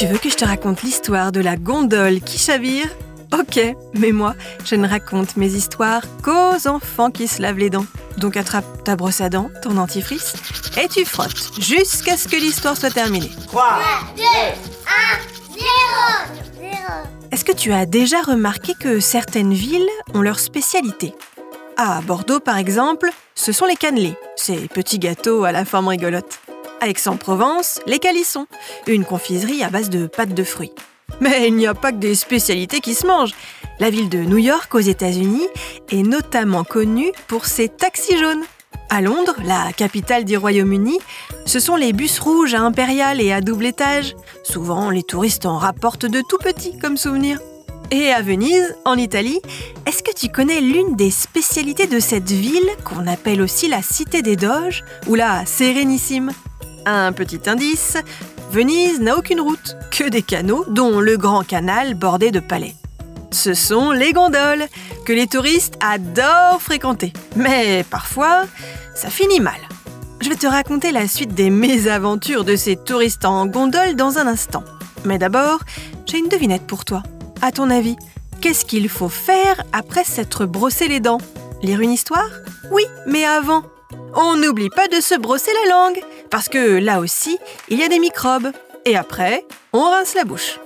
Tu veux que je te raconte l'histoire de la gondole qui chavire? Ok, mais moi, je ne raconte mes histoires qu'aux enfants qui se lavent les dents. Donc attrape ta brosse à dents, ton dentifrice, et tu frottes jusqu'à ce que l'histoire soit terminée. 3, 2, 1, 0, 0. Est-ce que tu as déjà remarqué que certaines villes ont leur spécialité? À Bordeaux, par exemple, ce sont les cannelés, ces petits gâteaux à la forme rigolote. Aix-en-Provence, les calissons, une confiserie à base de pâtes de fruits. Mais il n'y a pas que des spécialités qui se mangent. La ville de New York aux États-Unis est notamment connue pour ses taxis jaunes. À Londres, la capitale du Royaume-Uni, ce sont les bus rouges à impérial et à double étage. Souvent, les touristes en rapportent de tout petits comme souvenir. Et à Venise, en Italie, est-ce que tu connais l'une des spécialités de cette ville qu'on appelle aussi la Cité des Doges ou la Sérénissime? Un petit indice, Venise n'a aucune route, que des canaux, dont le grand canal bordé de palais. Ce sont les gondoles, que les touristes adorent fréquenter. Mais parfois, ça finit mal. Je vais te raconter la suite des mésaventures de ces touristes en gondole dans un instant. Mais d'abord, j'ai une devinette pour toi. À ton avis, qu'est-ce qu'il faut faire après s'être brossé les dents? Lire une histoire? Oui, mais avant, on n'oublie pas de se brosser la langue, parce que là aussi, il y a des microbes. Et après, on rince la bouche.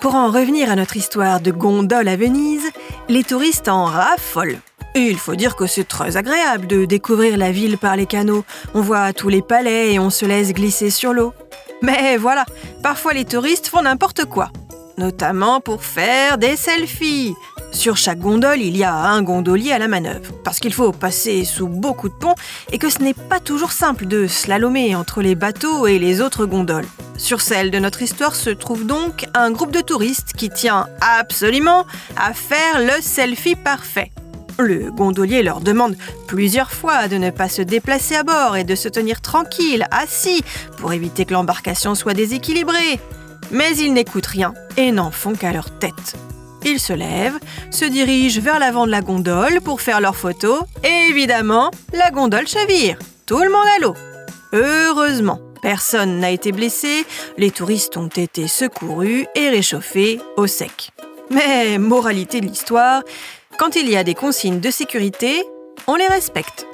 Pour en revenir à notre histoire de gondole à Venise, les touristes en raffolent. Il faut dire que c'est très agréable de découvrir la ville par les canaux. On voit tous les palais et on se laisse glisser sur l'eau. Mais voilà, parfois les touristes font n'importe quoi. Notamment pour faire des selfies. Sur chaque gondole, il y a un gondolier à la manœuvre, parce qu'il faut passer sous beaucoup de ponts et que ce n'est pas toujours simple de slalomer entre les bateaux et les autres gondoles. Sur celle de notre histoire se trouve donc un groupe de touristes qui tient absolument à faire le selfie parfait. Le gondolier leur demande plusieurs fois de ne pas se déplacer à bord et de se tenir tranquille, assis, pour éviter que l'embarcation soit déséquilibrée. Mais ils n'écoutent rien et n'en font qu'à leur tête. Ils se lèvent, se dirigent vers l'avant de la gondole pour faire leurs photos, et évidemment, la gondole chavire. Tout le monde à l'eau. Heureusement, personne n'a été blessé, les touristes ont été secourus et réchauffés au sec. Mais, moralité de l'histoire, quand il y a des consignes de sécurité, on les respecte.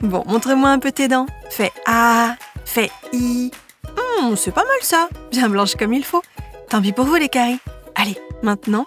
Bon, montre-moi un peu tes dents. Fais A, fais I. Hum, c'est pas mal ça, bien blanche comme il faut. Tant pis pour vous les caries. Allez, maintenant,